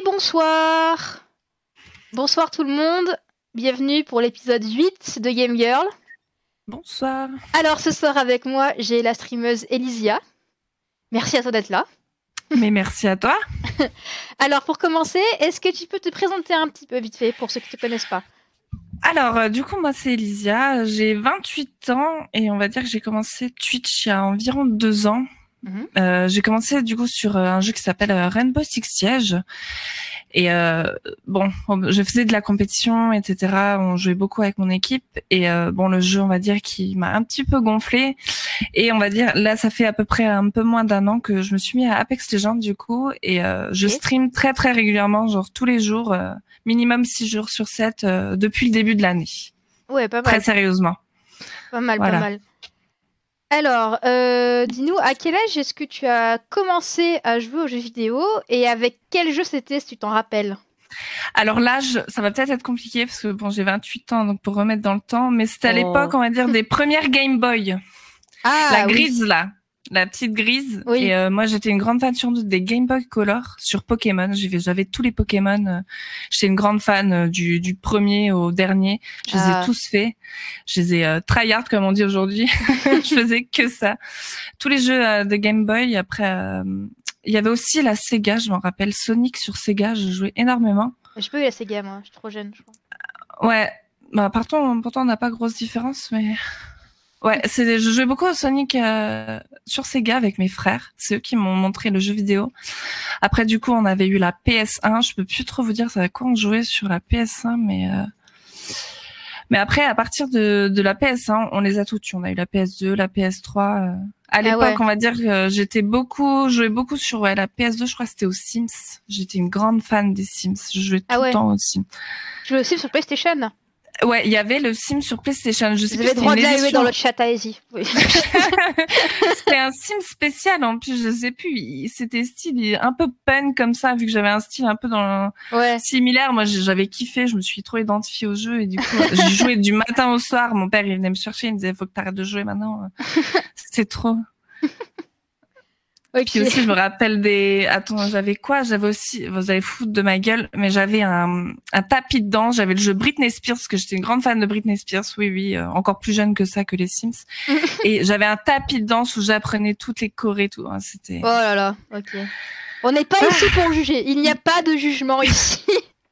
Et bonsoir Bonsoir tout le monde, bienvenue pour l'épisode 8 de Game Girl. Bonsoir. Alors ce soir avec moi, j'ai la streameuse Elysia. Merci à toi d'être là. Mais merci à toi. Alors pour commencer, est-ce que tu peux te présenter un petit peu vite fait pour ceux qui ne te connaissent pas? Alors euh, du coup moi c'est Elysia, j'ai 28 ans et on va dire que j'ai commencé Twitch il y a environ deux ans. Euh, j'ai commencé du coup sur euh, un jeu qui s'appelle euh, Rainbow Six Siege. Et euh, bon, je faisais de la compétition, etc. On jouait beaucoup avec mon équipe. Et euh, bon, le jeu, on va dire, qui m'a un petit peu gonflé. Et on va dire, là, ça fait à peu près un peu moins d'un an que je me suis mis à Apex Legends du coup. Et euh, je stream très très régulièrement, genre tous les jours, minimum 6 jours sur 7 euh, depuis le début de l'année. Ouais, pas mal. Très sérieusement. Pas mal, Voilà. pas mal. Alors, euh, dis-nous, à quel âge est-ce que tu as commencé à jouer aux jeux vidéo et avec quel jeu c'était, si tu t'en rappelles? Alors l'âge, ça va peut-être être compliqué parce que bon, j'ai 28 ans, donc pour remettre dans le temps, mais c'était à Oh. l'époque, on va dire, des premières Game Boy. Ah, la oui. grise là, la petite grise. Oui. Et euh, moi j'étais une grande fan surtout des Game Boy Color sur Pokémon. J'avais tous les Pokémon. euh, J'étais une grande fan euh, du, du premier au dernier. Je les Ah. ai tous faits. Je les ai euh, tryhard comme on dit aujourd'hui. je faisais que ça. Tous les jeux euh, de Game Boy. Après, il y avait aussi la Sega. Je m'en rappelle Sonic sur Sega. Je jouais énormément. Je peux eu la Sega, moi, je suis trop jeune, je crois. Ouais. Bah pourtant pourtant on n'a pas grosse différence, mais ouais, c'est je jouais beaucoup au Sonic euh, sur Sega avec mes frères. C'est eux qui m'ont montré le jeu vidéo. Après du coup on avait eu la PS1. Je peux plus trop vous dire ça à quoi on jouait sur la PS1, mais euh, mais après à partir de de la PS1 on les a toutes. On a eu la PS2, la PS3. euh. À l'époque, ouais. on va dire que j'étais beaucoup, jouais beaucoup sur ouais, la PS2, je crois que c'était aux Sims. J'étais une grande fan des Sims. Je jouais tout Ah ouais. le temps aux Sims. Je joue aussi sur PlayStation. Ouais, il y avait le Sim sur PlayStation. Je sais Vous avez droit de dans le chat, allez-y. Oui. C'était un Sim spécial en plus, je sais plus. C'était style un peu pen comme ça, vu que j'avais un style un peu dans ouais. similaire. Moi, j'avais kiffé, je me suis trop identifiée au jeu et du coup, j'ai joué du matin au soir. Mon père, il venait me chercher, il me disait faut que t'arrêtes de jouer maintenant. C'était trop. Ok. Puis aussi, je me rappelle des. Attends, j'avais quoi? J'avais aussi. Vous allez foutre de ma gueule, mais j'avais un, un tapis de danse. J'avais le jeu Britney Spears parce que j'étais une grande fan de Britney Spears. Oui, oui, euh, encore plus jeune que ça que les Sims. et j'avais un tapis de danse où j'apprenais toutes les chorés, tout. hein, C'était. Oh là là, ok. On n'est pas ici pour juger. Il n'y a pas de jugement ici.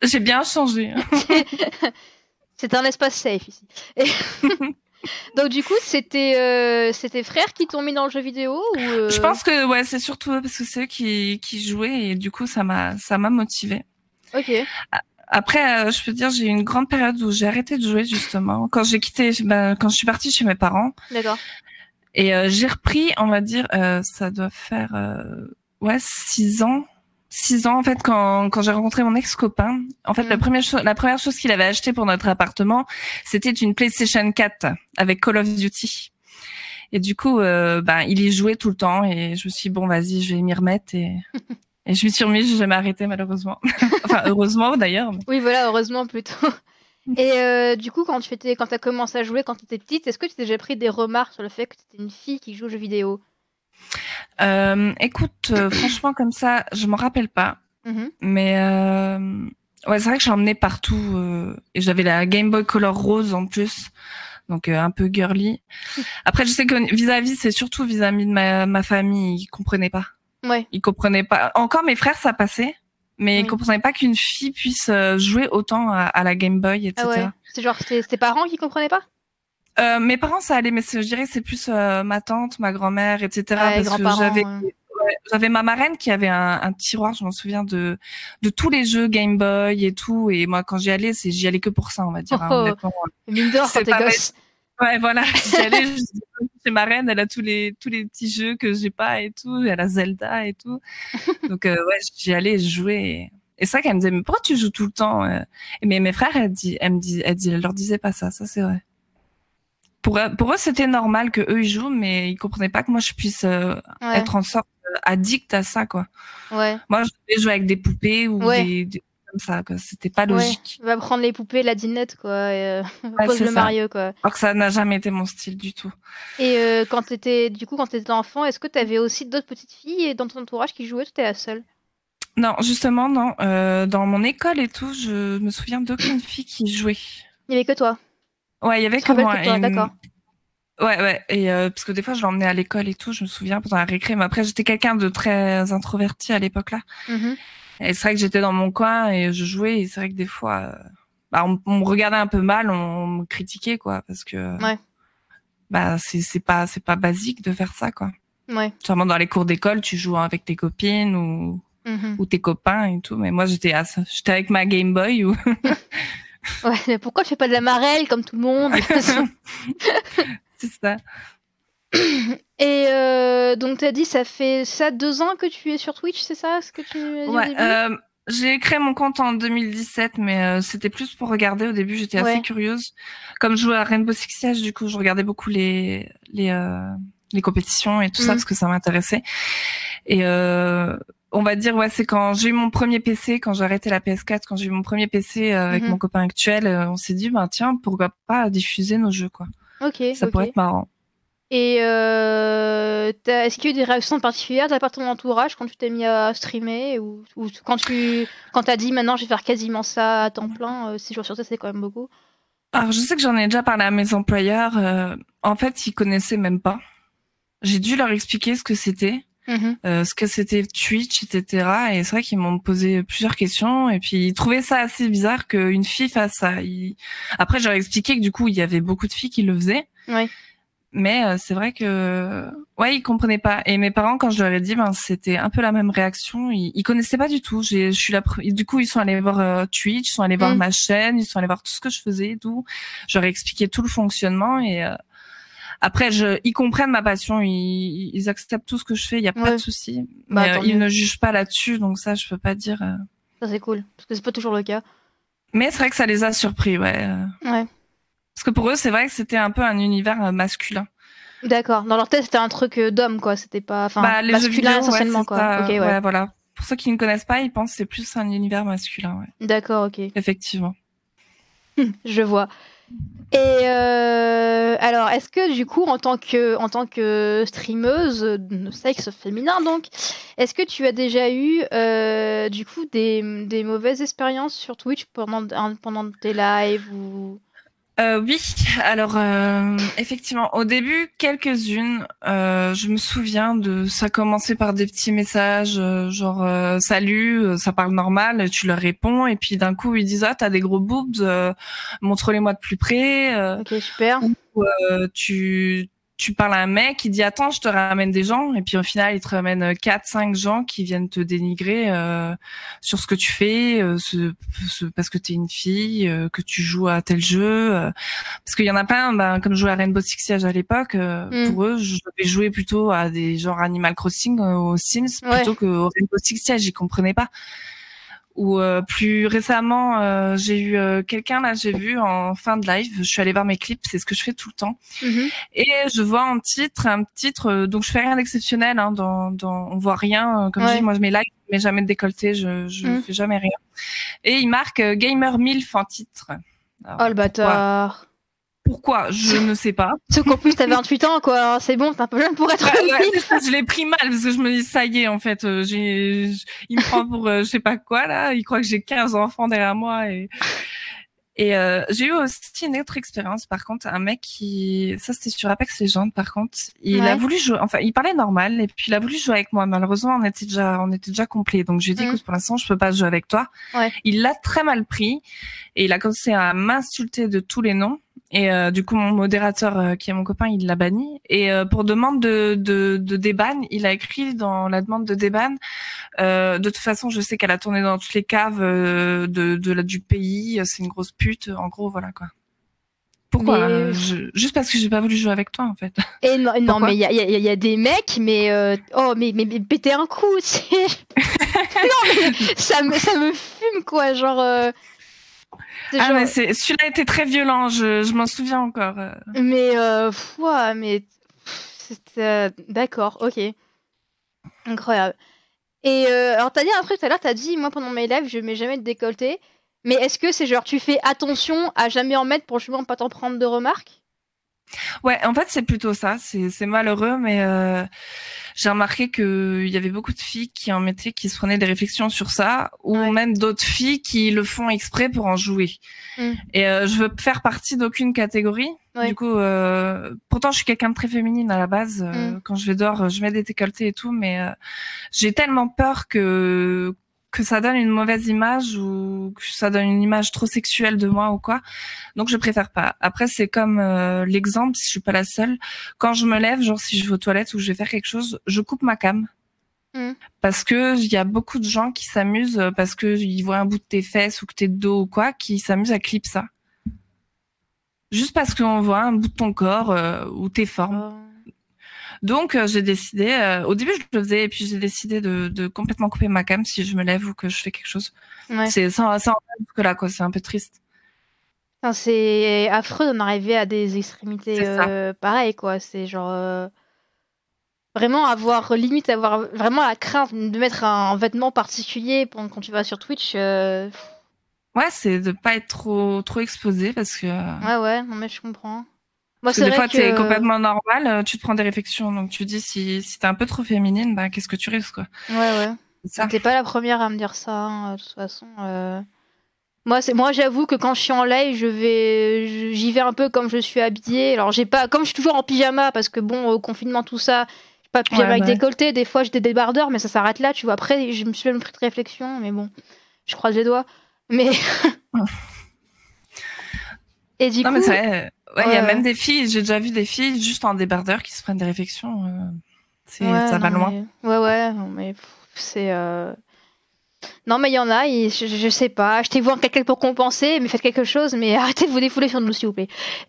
J'ai bien changé. C'est un espace safe ici. Et- Donc du coup, c'était euh, c'était frères qui t'ont mis dans le jeu vidéo ou euh, Je pense que ouais, c'est surtout eux, parce que c'est eux qui qui jouaient et du coup ça m'a ça m'a motivé. Ok. Après, euh, je peux dire, j'ai eu une grande période où j'ai arrêté de jouer justement quand j'ai quitté, ben, quand je suis partie chez mes parents. D'accord. Et euh, j'ai repris, on va dire, ça doit faire ouais six ans, six ans en fait quand quand j'ai rencontré mon ex copain. En fait, Mhm. la première chose, la première chose qu'il avait acheté pour notre appartement, c'était une PlayStation 4 avec Call of Duty. Et du coup, euh, ben il y jouait tout le temps et je me suis dit, bon vas-y, je vais m'y remettre et et je m'y suis remise, j'ai jamais arrêté malheureusement. enfin heureusement d'ailleurs. mais- Oui, voilà, heureusement plutôt. Et euh, du coup, quand tu étais, quand as commencé à jouer quand tu étais petite, est-ce que tu t'es déjà pris des remarques sur le fait que tu étais une fille qui joue aux jeux vidéo? Euh, écoute, euh, franchement comme ça, je m'en rappelle pas. Mhm. Mais euh, ouais, c'est vrai que j'ai emmené partout et j'avais la Game Boy Color rose en plus, donc un peu girly. Après, je sais que vis-à-vis, c'est surtout vis-à-vis de ma, ma famille, ils comprenaient pas. Ouais. Ils comprenaient pas. Encore mes frères, ça passait, mais Oui. ils comprenaient pas qu'une fille puisse jouer autant à, à la Game Boy, etc. Ah ouais. C'est genre tes parents qui comprenaient pas? Euh, mes parents, ça allait, mais je dirais que c'est plus euh, ma tante, ma grand-mère, etc. Ouais, parce que j'avais ouais. J'avais ma marraine qui avait un, un tiroir, je m'en souviens de de tous les jeux Game Boy et tout. Et moi, quand j'y allais, c'est j'y allais que pour ça, on va dire. hein, Oh. honnêtement. Mine d'or C'est pas gosse. Ouais, voilà. J'y allais dis, chez ma reine, elle a tous les tous les petits jeux que j'ai pas et tout. Elle a Zelda et tout. Donc euh, ouais, j'y allais, jouais. Et, vrai qu'elle me disait mais pourquoi tu joues tout le temps euh? Mais mes frères, elle dit, elle me dit, elle dit, elle leur disait pas ça. Ça c'est vrai. Pour eux, pour eux, c'était normal que eux ils jouent, mais ils comprenaient pas que moi je puisse euh, Ouais. être en sorte euh, addict à ça quoi. Ouais. Moi, je devais jouer avec des poupées ou Ouais. des, des comme ça, quoi. C'était pas logique. Va prendre les poupées, la dinette quoi. Et, euh, pose le ça. Mario quoi. Alors que ça n'a jamais été mon style du tout. Et euh, quand t'étais, du coup, quand t'étais enfant, est-ce que t'avais aussi d'autres petites filles dans ton entourage qui jouaient ou t'étais la seule? Non, justement, non. Dans mon école et tout, je me souviens d'aucune fille qui jouait. Il y avait que toi? Ouais, il y avait que moi. Et, d'accord. Ouais, ouais. Et euh, parce que des fois, je l'emmenais à l'école et tout, je me souviens pendant la récré. Mais après, j'étais quelqu'un de très introverti à l'époque là. Mhm. Et c'est vrai que j'étais dans mon coin et je jouais. Et c'est vrai que des fois, euh, bah, on, on me regardait un peu mal, on, me critiquait quoi, parce que Ouais. bah c'est pas c'est pas basique de faire ça quoi. Ouais. Sûrement dans les cours d'école, tu joues avec tes copines ou Mhm. ou tes copains et tout. Mais moi, j'étais avec ma Game Boy ou Ouais, mais pourquoi tu fais pas de la marelle comme tout le monde c'est ça. Et euh, donc, tu as dit, ça fait ça deux ans que tu es sur Twitch, c'est ça ce que tu Ouais, euh, j'ai créé mon compte en 2017, mais euh, c'était plus pour regarder. Au début, j'étais Ouais. assez curieuse. Comme je jouais à Rainbow Six Siege, du coup, je regardais beaucoup les les euh, les compétitions et tout ça Mhm. parce que ça m'intéressait. Et euh, on va dire ouais, c'est quand j'ai eu mon premier PC, quand j'ai arrêté la PS4, quand j'ai eu mon premier PC euh, avec Mhm. mon copain actuel, euh, on s'est dit bah tiens, pourquoi pas diffuser nos jeux quoi. Ok. Ça ok. pourrait être marrant. Et euh, est-ce qu'il y a eu des réactions particulières de la part de ton entourage quand tu t'es mis à streamer ou, ou quand tu quand t'as dit maintenant je vais faire quasiment ça à temps plein, euh, 6 jours sur 7 c'est quand même beaucoup? Alors, je sais que j'en ai déjà parlé à mes employeurs. euh, en fait, ils connaissaient même pas. J'ai dû leur expliquer ce que c'était, Mhm. euh, ce que c'était Twitch, etc. Et c'est vrai qu'ils m'ont posé plusieurs questions. Et puis, ils trouvaient ça assez bizarre qu'une fille fasse ça. Ils- Après, j'aurais expliqué que du coup, il y avait beaucoup de filles qui le faisaient. Ouais. Mais euh, c'est vrai que, ouais, ils comprenaient pas. Et mes parents, quand je leur ai dit, ben, c'était un peu la même réaction. Ils, ils connaissaient pas du tout. J'ai, je suis la, pre- du coup, ils sont allés voir euh, Twitch, ils sont allés voir Mm. ma chaîne, ils sont allés voir tout ce que je faisais et tout. Ai expliqué tout le fonctionnement et euh, après, je, ils comprennent ma passion, ils, ils acceptent tout ce que je fais, il y a pas de souci. Bah, Mais euh, ils ne jugent pas là-dessus, donc ça, je peux pas dire. euh. Ça c'est cool parce que c'est pas toujours le cas. Mais c'est vrai que ça les a surpris, ouais. euh. Ouais. Parce que pour eux, c'est vrai que c'était un peu un univers masculin. D'accord. Dans leur tête c'était un truc d'homme quoi, c'était pas enfin bah, masculin vidéo, ouais, essentiellement quoi. ça, ouais, voilà. Pour ceux qui ne connaissent pas, ils pensent que c'est plus un univers masculin, ouais. D'accord ok. Effectivement. Je vois. Et euh, alors, est-ce que du coup, en tant que, en tant que streameuse de sexe féminin, donc, est-ce que tu as déjà eu euh, du coup des, des mauvaises expériences sur Twitch pendant, pendant tes lives ou... Euh, oui, alors euh, effectivement, au début, quelques-unes. Euh, je me souviens de ça commençait par des petits messages euh, genre euh, salut, euh, ça parle normal, tu leur réponds et puis d'un coup ils disent ah t'as des gros boobs, euh, montre-les-moi de plus près. euh, Ok, super. tu tu parles à un mec, il dit attends je te ramène des gens et puis au final il te ramène euh, quatre cinq gens qui viennent te dénigrer euh, sur ce que tu fais, euh, ce, ce- parce que t'es une fille, euh, que tu joues à tel jeu, euh, parce qu'il y en a plein, ben, comme je jouais à Rainbow Six Siege à l'époque, euh, Mm. pour eux je devais jouer plutôt à des genres Animal Crossing, euh, aux Sims Ouais. plutôt qu'au Rainbow Six Siege, ils comprenaient pas. Ou euh, plus récemment, euh, j'ai eu euh, quelqu'un là, j'ai vu en fin de live, je suis allée voir mes clips, c'est ce que je fais tout le temps. Mhm. Et je vois en titre, un titre, euh, donc je fais rien d'exceptionnel, hein, dans, dans, on voit rien, comme je dis, moi je mets like, mais jamais de décolleté, je, je Mm. fais jamais rien. Et il marque euh, Gamer MILF en titre. Alors, Oh le bâtard. Pourquoi? Je ne sais pas. Sauf qu'en plus, t'as 28 ans, quoi. C'est bon, t'es un peu jeune pour être Ouais, ouais, ça, je l'ai pris mal parce que je me dis ça y est en fait, euh, j'ai, il me prend pour euh, je sais pas quoi là, il croit que j'ai 15 enfants derrière moi et et euh, j'ai eu aussi une autre expérience par contre, un mec qui ça c'était sur Apex Legends par contre, il Ouais. a voulu jouer enfin il parlait normal et puis il a voulu jouer avec moi malheureusement on était déjà on était déjà complet donc je lui ai dit Mhm. écoute pour l'instant je peux pas jouer avec toi. Ouais. Il l'a très mal pris et il a commencé à m'insulter de tous les noms. Et euh, du coup, mon modérateur, euh, qui est mon copain, il l'a banni. Et euh, pour demande de, de, de déban, il a écrit dans la demande de déban, euh, de toute façon, je sais qu'elle a tourné dans toutes les caves euh, de, de la, du pays. C'est une grosse pute. En gros, voilà quoi. Pourquoi Mais- euh, je- Juste parce que j'ai pas voulu jouer avec toi, en fait. Et non, non mais il y a, y a- y a des mecs, mais euh, oh, mais, mais, mais péter un coup, c'est. non, mais ça me, ça me fume, quoi. Genre. euh, Ah, mais c'est, celui-là était très violent. Je, je m'en souviens encore. euh. mais, euh, ouah, mais. euh, D'accord, ok. Incroyable. Et euh, alors, t'as dit un truc tout à l'heure, t'as dit, moi pendant mes lives, je mets jamais de décolleté. Mais est-ce que c'est genre, tu fais attention à jamais en mettre pour justement pas t'en prendre de remarques? Ouais, en fait, c'est plutôt ça. C'est malheureux, mais euh, j'ai remarqué qu'il y avait beaucoup de filles qui en mettaient, qui se prenaient des réflexions sur ça, ou même d'autres filles qui le font exprès pour en jouer. Mm. Et euh, je veux faire partie d'aucune catégorie. Du coup, euh, pourtant, je suis quelqu'un de très féminine à la base. Mm. Quand je vais dehors, je mets des décolletés et tout, mais j'ai tellement peur que que ça donne une mauvaise image ou que ça donne une image trop sexuelle de moi ou quoi. Donc je préfère pas. Après c'est comme euh, l'exemple, si je suis pas la seule, quand je me lève, genre si je vais aux toilettes ou je vais faire quelque chose, je coupe ma cam. Mm. Parce que il y a beaucoup de gens qui s'amusent parce que ils voient un bout de tes fesses ou que t'es de dos ou quoi, qui s'amusent à clip ça. Juste parce qu'on voit un bout de ton corps euh, ou tes formes. Oh. Donc euh, j'ai décidé, euh, au début je le faisais et puis j'ai décidé de, de, complètement couper ma cam si je me lève ou que je fais quelque chose. Ouais. C'est que là quoi, c'est un peu triste. C'est affreux d'en arriver à des extrémités euh, pareilles quoi. C'est genre euh, vraiment avoir limite avoir vraiment la crainte de mettre un, vêtement particulier quand, quand tu vas sur Twitch. Ouais, c'est de pas être trop trop exposé parce que. Ouais ouais, non mais je comprends. Moi, Parce que des fois, tu es complètement normal, euh, tu te prends des réflexions. Donc, tu dis, si, si t'es un peu trop féminine, bah, qu'est-ce que tu risques, quoi? Ouais, ouais. T'es pas la première à me dire ça, hein, de toute façon. Euh... Moi, c'est moi, j'avoue que quand je suis en live, je vais, j'y vais un peu comme je suis habillée. Alors, j'ai pas, comme je suis toujours en pyjama, parce que bon, au confinement, tout ça, j'ai pas pyjama avec décolleté. Des fois, j'ai des débardeurs, mais ça s'arrête là, tu vois. Après, je me suis même pris de réflexion, mais bon, je croise les doigts. Mais. Et du non, coup. Mais Ouais, il y a même des filles, j'ai déjà vu des filles juste en débardeur qui se prennent des réflexions. Euh, c'est, ça va loin. Ouais, ouais, mais c'est. Euh... Non, mais il y en a, je, je, sais pas. Achetez-vous un quelqu'un pour compenser, mais faites quelque chose, mais arrêtez de vous défouler sur nous, s'il vous plaît.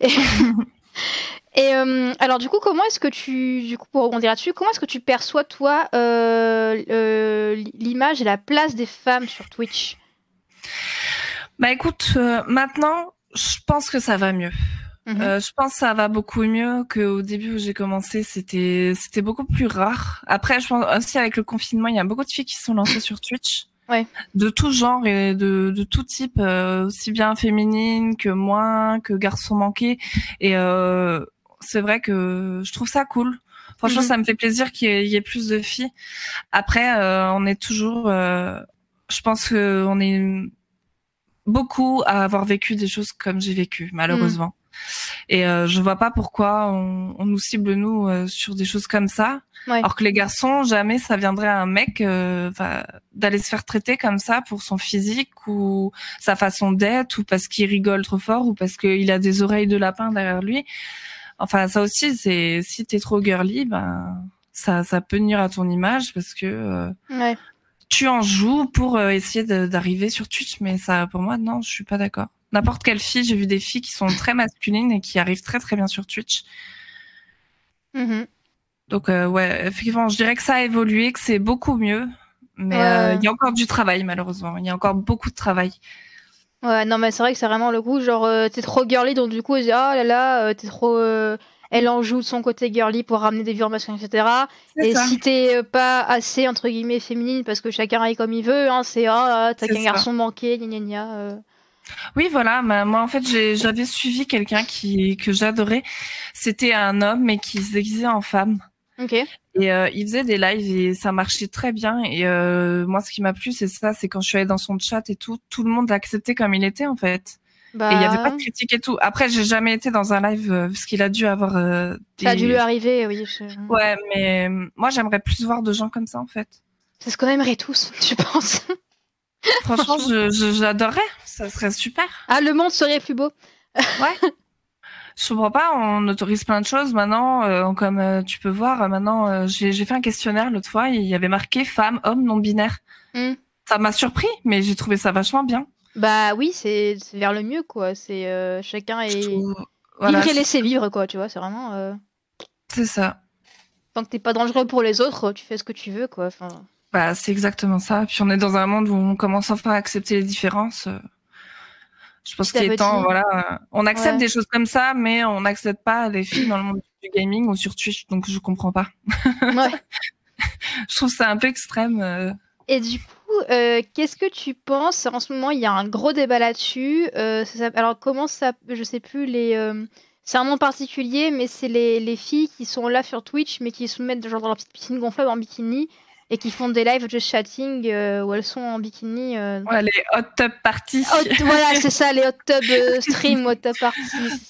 Et, euh, alors, du coup, comment est-ce que tu. Du coup, pour rebondir là-dessus, comment est-ce que tu perçois, toi, l'image et la place des femmes sur Twitch? Bah écoute, maintenant, je pense que ça va mieux. Mhm. Euh, je pense que ça va beaucoup mieux qu'au début où j'ai commencé. C'était c'était beaucoup plus rare. Après, je pense aussi avec le confinement, il y a beaucoup de filles qui sont lancées sur Twitch. Ouais. De tout genre et de, de tout type, euh, aussi bien féminine que moins, que garçons manqués. Et euh, c'est vrai que je trouve ça cool. Franchement, mhm. ça me fait plaisir qu'il y, ait plus de filles. Après, euh, on est toujours. Euh, je pense qu'on est beaucoup à avoir vécu des choses comme j'ai vécu, malheureusement. Et euh, je vois pas pourquoi on, on nous cible nous euh, sur des choses comme ça, alors que les garçons jamais ça viendrait à un mec euh, d'aller se faire traiter comme ça pour son physique ou sa façon d'être ou parce qu'il rigole trop fort ou parce qu'il a des oreilles de lapin derrière lui. Enfin ça aussi c'est si t'es trop girly ben ça ça peut nuire à ton image parce que euh, ouais. tu en joues pour essayer d'arriver sur Twitch mais ça pour moi non je suis pas d'accord n'importe quelle fille. J'ai vu des filles qui sont très masculines et qui arrivent très très bien sur Twitch. Mm-hmm. Donc euh, ouais, effectivement, je dirais que ça a évolué, que c'est beaucoup mieux, mais euh, il y a encore du travail malheureusement. Il y a encore beaucoup de travail. Ouais, non mais c'est vrai que c'est vraiment le coup, genre euh, t'es trop girly, donc du coup, oh là là, t'es trop elle en joue de son côté girly pour ramener des vues masculins, etc. Et si t'es pas assez entre guillemets féminine parce que chacun est comme il veut, hein, c'est ah t'as qu'un garçon manqué, gna gna gna. Oui, voilà. Moi, en fait, j'avais suivi quelqu'un qui que j'adorais. C'était un homme, mais qui se déguisait en femme. Ok. Et euh, il faisait des lives et ça marchait très bien. Et euh, moi, ce qui m'a plu, c'est ça, c'est quand je suis allée dans son chat et tout, tout le monde l'a accepté comme il était en fait. Bah... Et il n'y avait pas de critique et tout. Après, j'ai jamais été dans un live euh, parce qu'il a dû avoir. Euh, des... Ça a dû lui arriver, oui. Ouais, mais moi, j'aimerais plus voir de gens comme ça en fait. C'est ce qu'on aimerait tous, je pense. Franchement, j'adorerais. Ça serait super. Ah, le monde serait plus beau. ouais. Je comprends pas, on autorise plein de choses maintenant, euh, comme euh, tu peux voir, euh, maintenant j'ai fait un questionnaire l'autre fois, il y avait marqué femme, homme, non binaire. Hmm. Ça m'a surpris, mais j'ai trouvé ça vachement bien. Bah oui, c'est vers le mieux quoi. C'est chacun est vivre et laisser vivre quoi, tu vois. C'est vraiment. C'est ça. Tant que t'es pas dangereux pour les autres, tu fais ce que tu veux quoi. Enfin. Bah c'est exactement ça. Puis on est dans un monde où on commence enfin à accepter les différences. Je pense qu'il est temps, voilà. On accepte des choses comme ça, mais on n'accepte pas les filles dans le monde du gaming ou sur Twitch, donc je comprends pas. Ouais. je trouve ça un peu extrême. Euh. Et du coup, euh, qu'est-ce que tu penses? En ce moment, il y a un gros débat là-dessus. Euh, alors, comment ça. Je sais plus, les. c'est un nom particulier, mais c'est les, les filles qui sont là sur Twitch, mais qui se mettent genre dans leur petite piscine gonflable en bikini et qui font des lives just chatting euh, où elles sont en bikini. Euh. Les hot tub parties. voilà, c'est ça, les hot tub euh, stream, hot tub parties.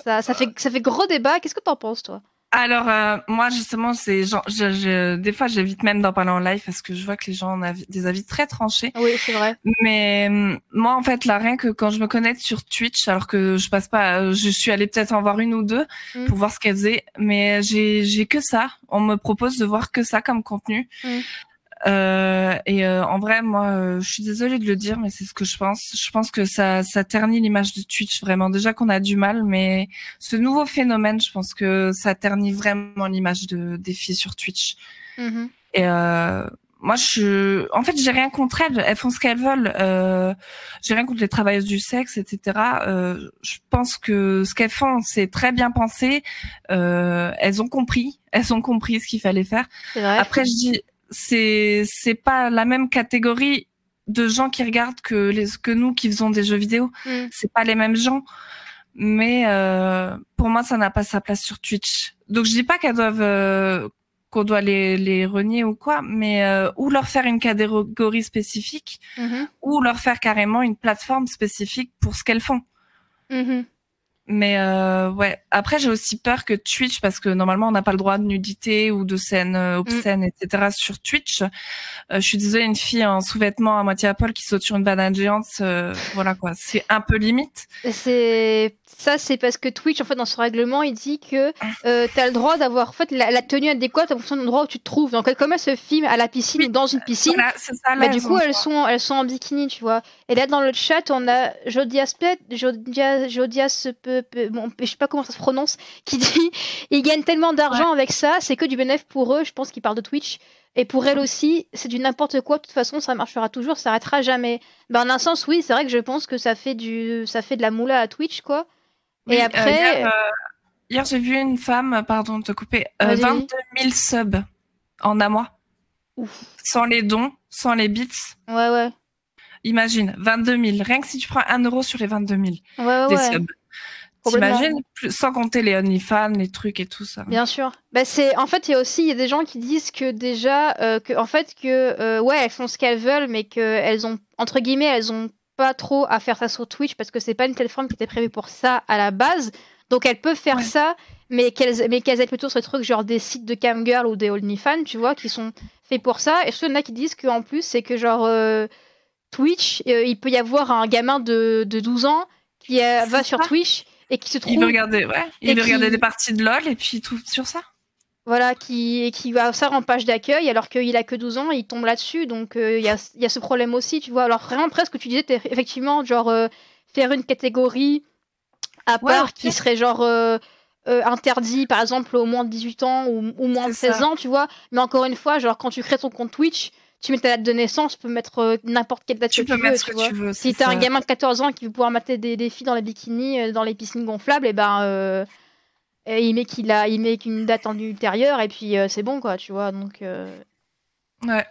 Ça. ça, fait, ça fait gros débat. Qu'est-ce que t'en penses, toi? Alors moi justement c'est genre je, des fois j'évite même d'en parler en live parce que je vois que les gens ont des avis très tranchés. Oui c'est vrai. Mais moi en fait là rien que quand je me connecte sur Twitch alors que je passe pas je suis allée peut-être en voir une ou deux mm. pour voir ce qu'elles faisaient mais j'ai j'ai que ça on me propose de voir que ça comme contenu. Mm. Euh, et euh, en vrai, moi, euh, je suis désolée de le dire, mais c'est ce que je pense. Je pense que ça, ça ternit l'image de Twitch vraiment. Déjà qu'on a du mal, mais ce nouveau phénomène, je pense que ça ternit vraiment l'image de des filles sur Twitch. Mm-hmm. Et moi, je, en fait, j'ai rien contre elles. Elles font ce qu'elles veulent. Euh, j'ai rien contre les travailleuses du sexe, etc. Euh, je pense que ce qu'elles font, c'est très bien pensé. Euh, elles ont compris. Elles ont compris ce qu'il fallait faire. Après, je dis, c'est c'est pas la même catégorie de gens qui regardent que les que nous qui faisons des jeux vidéo. Mm. C'est pas les mêmes gens. Mais euh, pour moi, ça n'a pas sa place sur Twitch. Donc je dis pas qu'elles doivent euh, qu'on doit les, les renier ou quoi, mais euh, ou leur faire une catégorie spécifique, mm-hmm. ou leur faire carrément une plateforme spécifique pour ce qu'elles font. Mm-hmm. Mais euh, ouais, après j'ai aussi peur que Twitch, parce que normalement on n'a pas le droit de nudité ou de scènes euh, mm. obscènes, etc. sur Twitch. Euh, je suis désolée, une fille en sous-vêtements à moitié à poil qui saute sur une banane géante, euh, voilà quoi, c'est un peu limite. C'est ça, c'est parce que Twitch, en fait, dans son règlement, il dit que euh, tu as le droit d'avoir en fait, la, tenue adéquate en fonction de l'endroit où tu te trouves. Donc, comme elle se filme à la piscine ou dans une piscine, ça, bah, du coup, elles sont, elles sont en bikini, tu vois. Et là, dans le chat, on a Jodias Jodias, Jodias bon, je sais pas comment ça se prononce, qui dit ils gagnent tellement d'argent avec ça, c'est que du bénéfice pour eux. Je pense qu'il parle de Twitch. Et pour elle aussi, c'est du n'importe quoi. De toute façon, ça marchera toujours, ça s'arrêtera jamais. Ben, en un sens, oui, c'est vrai que je pense que ça fait du, ça fait de la moula à Twitch, quoi. Et euh, après. Euh, hier, j'ai vu une femme, pardon de te couper, 22 euh, 000 subs en un mois. Sans les dons, sans les bits. Ouais, ouais. Imagine, 22 000. Rien que si tu prends 1 euro sur les 22 000 ouais, des subs. T'imagines Sans compter les OnlyFans, les trucs et tout ça. Bien sûr. Bah c'est en fait il y a aussi y a des gens qui disent que déjà que en fait que ouais elles font ce qu'elles veulent mais qu'elles ont entre guillemets elles ont pas trop à faire ça sur Twitch parce que c'est pas une plateforme qui était prévue pour ça à la base. Donc elles peuvent faire ça, mais qu'elles mais qu'elles aient plutôt ce truc genre des sites de camgirl ou des OnlyFans, tu vois, qui sont faits pour ça. Et en a qui disent qu'en plus c'est que genre euh, Twitch, euh, il peut y avoir un gamin de, de 12 ans qui euh, va sur Twitch et qui se trouve. Il veut regarder, ouais. Il veut regarder des parties de LoL et puis trouve sur ça. Voilà, qui, qui va ça en page d'accueil alors qu'il a que 12 ans, il tombe là-dessus. Donc euh, il y, a, y, a, ce problème aussi, tu vois. Alors vraiment presque, tu disais, effectivement, genre euh, faire une catégorie à part qui serait genre euh, interdit, par exemple, au moins de 18 ans ou, moins de 16 ans, tu vois. Mais encore une fois, genre quand tu crées ton compte Twitch, tu mets ta date de naissance, tu peux mettre n'importe quelle date tu que tu veux. Tu vois. veux si t'as un gamin de 14 ans qui veut pouvoir mater des, des filles dans les bikinis, dans les piscines gonflables, et eh ben et il met qu'il a, il met qu'une date en ultérieure et puis euh, c'est bon quoi, tu vois. Donc. Euh. Ouais.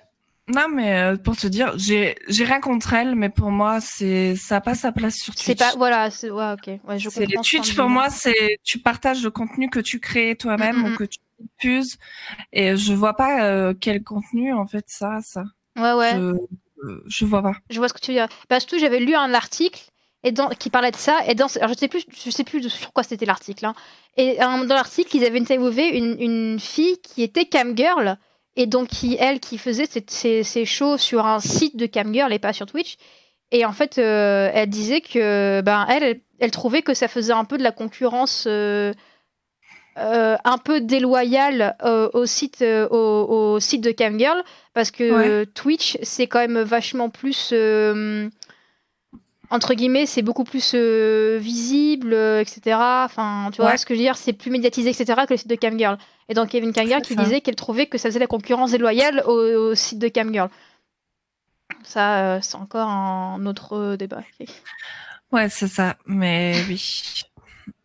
Non mais euh, pour te dire, j'ai j'ai rien contre elle, mais pour moi c'est ça passe sa place sur Twitch. C'est pas voilà, c'est ouais ok, ouais je comprends. Twitch pour moi c'est tu partages le contenu que tu crées toi-même ou que tu diffuses et je vois pas quel contenu en fait ça ça. Ouais ouais. Je, je vois pas. Je vois ce que tu veux dire. Parce que j'avais lu un article et dans, qui parlait de ça. Et dans, alors je sais plus, je sais plus sur quoi c'était l'article. Hein. Et dans l'article, ils avaient interviewé une, une fille qui était camgirl et donc qui elle qui faisait ses, ses, shows sur un site de camgirl et pas sur Twitch. Et en fait, euh, elle disait que ben elle, elle, trouvait que ça faisait un peu de la concurrence. Euh, euh, un peu déloyale au site au, au, site de camgirl parce que Twitch c'est quand même vachement plus entre guillemets, c'est beaucoup plus euh, visible, euh, etc. Enfin, tu vois ce que je veux dire, c'est plus médiatisé, etc. que le site de Camgirl. Et donc, une Camgirl qui disait qu'elle trouvait que ça faisait la concurrence déloyale au, site de Camgirl. Ça, euh, c'est encore un autre débat. Ouais, c'est ça. Mais oui.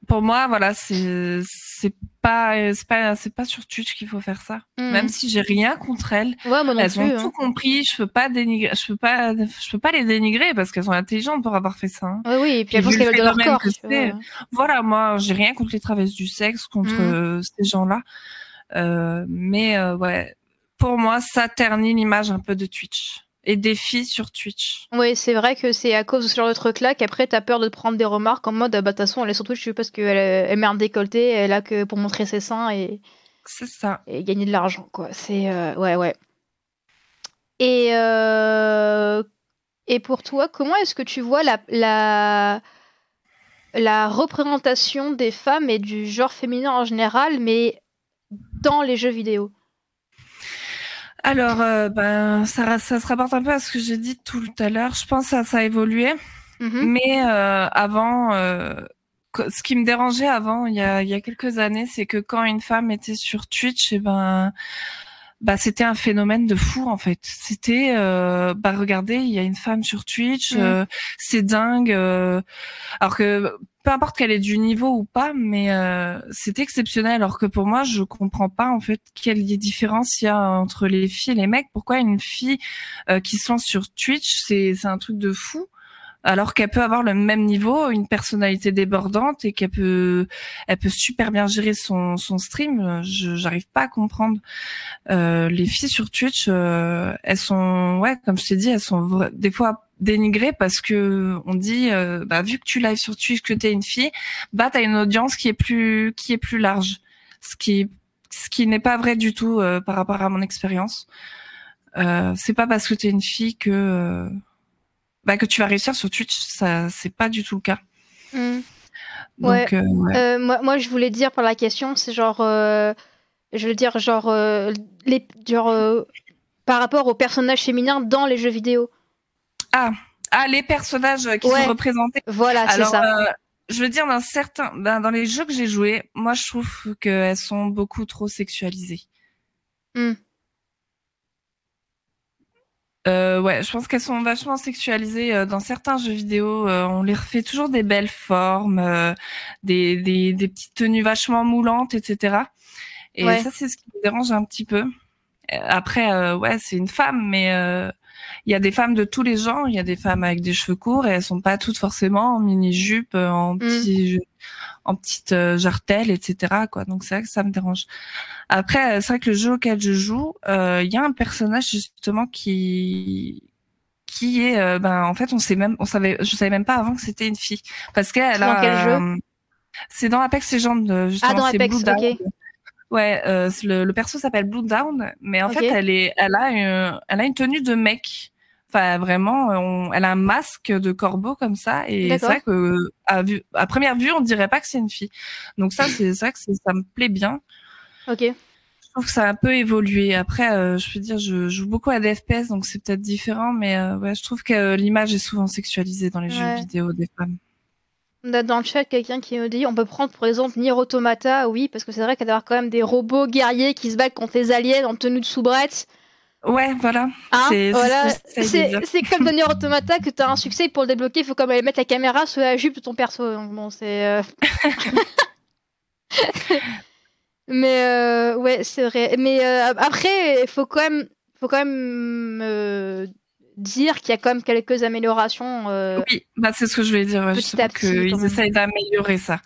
Pour moi, voilà, c'est c'est pas c'est pas c'est pas sur Twitch qu'il faut faire ça. Mhm. Même si j'ai rien contre elles, Ouais, moi non elles plus. ont hein. tout compris. Je peux pas dénigrer, je peux pas, je peux pas les dénigrer parce qu'elles sont intelligentes pour avoir fait ça. hein. Ouais, oui, et puis elles vu qu'elles le veulent de leur corps. vois. Voilà, moi, j'ai rien contre les travestis du sexe, contre Mhm. euh, ces gens-là, Euh, mais euh, ouais, pour moi, ça ternit l'image un peu de Twitch et des filles sur Twitch. Oui, c'est vrai que c'est à cause de ce genre de truc-là qu'après t'as peur de te prendre des remarques en mode ah bah de toute façon elle est sur Twitch parce qu'elle elle met un décolleté, elle a que pour montrer ses seins et, C'est ça. et gagner de l'argent quoi. C'est euh, ouais ouais. Et euh, et pour toi, comment est-ce que tu vois la la la représentation des femmes et du genre féminin en général, mais dans les jeux vidéo? Alors, euh, ben, ça, ça se rapporte un peu à ce que j'ai dit tout à l'heure. Je pense que ça, ça a évolué. Mhm. Mais euh, avant, euh, ce qui me dérangeait avant, il y a, il y a quelques années, c'est que quand une femme était sur Twitch, et ben, bah, c'était un phénomène de fou en fait. C'était, euh, bah, regardez, il y a une femme sur Twitch, euh, c'est dingue. euh, alors que peu importe qu'elle ait du niveau ou pas, mais euh, c'est exceptionnel. Alors que pour moi, je comprends pas en fait quelle différence il y a entre les filles et les mecs. Pourquoi une fille euh, qui se lance sur Twitch, c'est un truc de fou alors qu'elle peut avoir le même niveau, une personnalité débordante et qu'elle peut, elle peut super bien gérer son, son stream? Je j'arrive pas à comprendre. Euh, les filles sur Twitch, euh, elles sont, ouais, comme je t'ai dit, elles sont des fois dénigrées parce que on dit, euh, bah vu que tu live sur Twitch, que t'es une fille, bah t'as une audience qui est plus, qui est plus large, ce qui, ce qui n'est pas vrai du tout euh, par rapport à mon expérience. Euh, c'est pas parce que t'es une fille que bah, que tu vas réussir sur Twitch, ça c'est pas du tout le cas. Mhm. Donc Ouais. ouais. Moi, moi, je voulais dire par la question, c'est genre, je veux dire genre, les, genre par rapport aux personnages féminins dans les jeux vidéo. Ah les personnages qui Ouais. sont représentés. Voilà, c'est ça. euh, je veux dire dans certains ben, dans les jeux que j'ai joués, moi je trouve qu'elles sont beaucoup trop sexualisées. Euh, ouais, je pense qu'elles sont vachement sexualisées euh, dans certains jeux vidéo. on les refait toujours des belles formes, euh, des, des, des petites tenues vachement moulantes, etc. Et Ouais. ça, c'est ce qui me dérange un petit peu. Après, euh, ouais, c'est une femme, mais il y a des femmes de tous les genres. Il y a des femmes avec des cheveux courts et elles sont pas toutes forcément en mini jupe, en petit, en petite euh, jartelle, etc. Quoi. Donc c'est vrai que ça me dérange. Après, euh, c'est vrai que le jeu auquel je joue, euh, il y a un personnage justement qui qui est, euh, ben en fait, on sait même, on savait, je savais même pas avant que c'était une fille parce qu'elle Dans a. quel jeu? euh, c'est dans Apex Legends euh, justement. Ah, dans Apex, ok. Ouais, euh, le, le perso s'appelle Blue Down, mais en fait, elle est, elle a, une, elle a une tenue de mec. Enfin, vraiment, on- elle a un masque de corbeau comme ça, et c'est vrai que à, vue, à première vue, on dirait pas que c'est une fille. Donc ça, c'est vrai que ça me plaît bien. Ok. Je trouve que ça a un peu évolué. Après, euh, je peux dire, je joue beaucoup à des FPS, donc c'est peut-être différent, mais euh, ouais, je trouve que l'image est souvent sexualisée dans les jeux vidéo des femmes. On a dans le chat quelqu'un qui nous dit on peut prendre pour exemple Nier Automata, oui, parce que c'est vrai qu'il y a quand même des robots guerriers qui se battent contre les aliens en tenue de soubrette. Ouais, voilà. Hein C'est- voilà. comme dans Nier Automata que t'as un succès pour le débloquer, il faut comme aller mettre la caméra sur la jupe de ton perso. Donc bon, c'est. euh, Mais euh, ouais, c'est vrai. Mais euh, après, il faut quand même, faut quand même dire qu'il y a quand même quelques améliorations. euh, Oui, bah c'est ce que je voulais dire. Ouais, Petit justement, à petit, quand qu'ils essayent d'améliorer ça.